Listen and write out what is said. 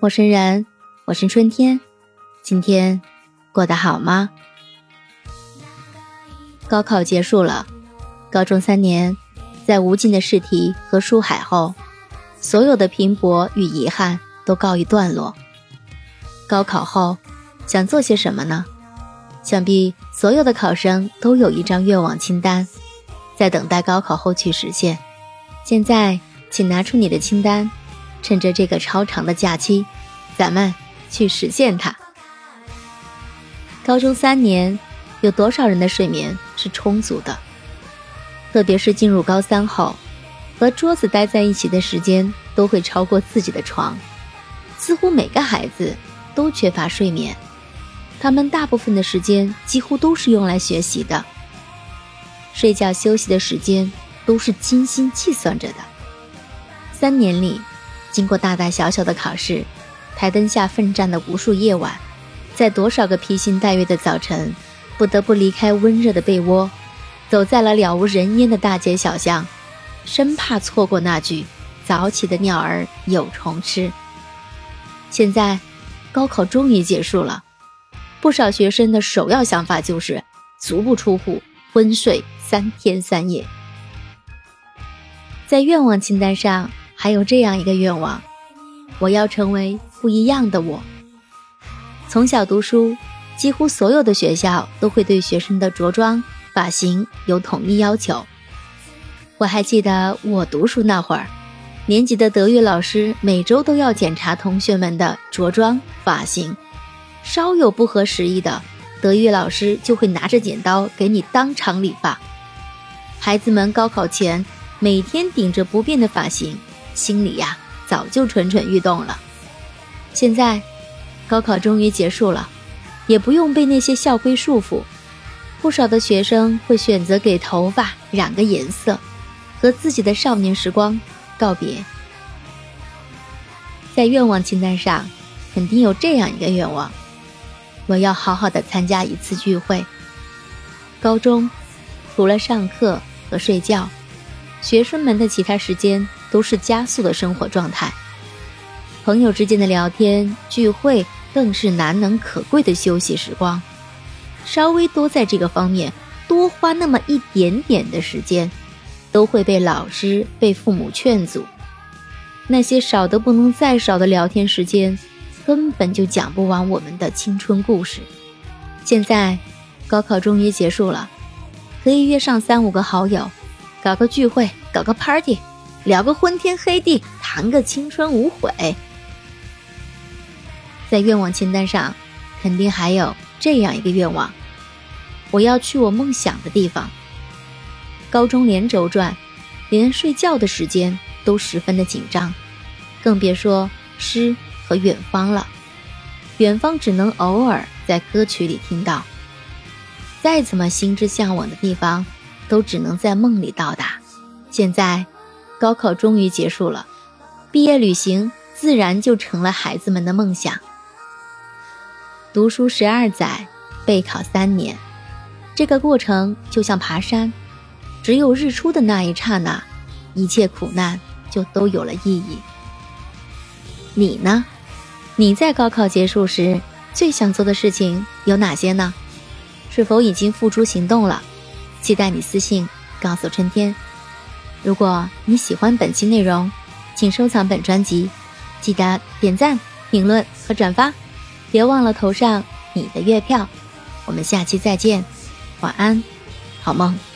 陌生人，我是春天，今天过得好吗？高考结束了，高中三年，在无尽的试题和书海后，所有的拼搏与遗憾都告一段落。高考后，想做些什么呢？想必所有的考生都有一张愿望清单，在等待高考后去实现。现在，请拿出你的清单。趁着这个超长的假期，咱们去实现它。高中三年，有多少人的睡眠是充足的？特别是进入高三后，和桌子待在一起的时间都会超过自己的床。似乎每个孩子都缺乏睡眠，他们大部分的时间几乎都是用来学习的。睡觉休息的时间都是精心计算着的。三年里。经过大大小小的考试，台灯下奋战的无数夜晚，在多少个披星戴月的早晨，不得不离开温热的被窝，走在了了无人烟的大街小巷，生怕错过那句“早起的鸟儿有虫吃”。现在，高考终于结束了，不少学生的首要想法就是足不出户，昏睡三天三夜。在愿望清单上。还有这样一个愿望，我要成为不一样的我。从小读书，几乎所有的学校都会对学生的着装、发型有统一要求。我还记得我读书那会儿，年级的德育老师每周都要检查同学们的着装、发型，稍有不合时宜的，德育老师就会拿着剪刀给你当场理发。孩子们高考前每天顶着不变的发型。心里呀，早就蠢蠢欲动了。现在，高考终于结束了，也不用被那些校规束缚。不少的学生会选择给头发染个颜色，和自己的少年时光告别。在愿望清单上，肯定有这样一个愿望：我要好好的参加一次聚会。高中，除了上课和睡觉，学生们的其他时间。都是加速的生活状态，朋友之间的聊天聚会更是难能可贵的休息时光。稍微多在这个方面多花那么一点点的时间，都会被老师、被父母劝阻。那些少得不能再少的聊天时间，根本就讲不完我们的青春故事。现在，高考终于结束了，可以约上三五个好友，搞个聚会，搞个 party。聊个昏天黑地，谈个青春无悔。在愿望清单上，肯定还有这样一个愿望：我要去我梦想的地方。高中连轴转，连睡觉的时间都十分的紧张，更别说诗和远方了。远方只能偶尔在歌曲里听到，再怎么心之向往的地方，都只能在梦里到达。现在。高考终于结束了，毕业旅行自然就成了孩子们的梦想。读书十二载，备考三年，这个过程就像爬山，只有日出的那一刹那，一切苦难就都有了意义。你呢？你在高考结束时最想做的事情有哪些呢？是否已经付诸行动了？期待你私信告诉春天。如果你喜欢本期内容，请收藏本专辑，记得点赞、评论和转发，别忘了投上你的月票。我们下期再见，晚安，好梦。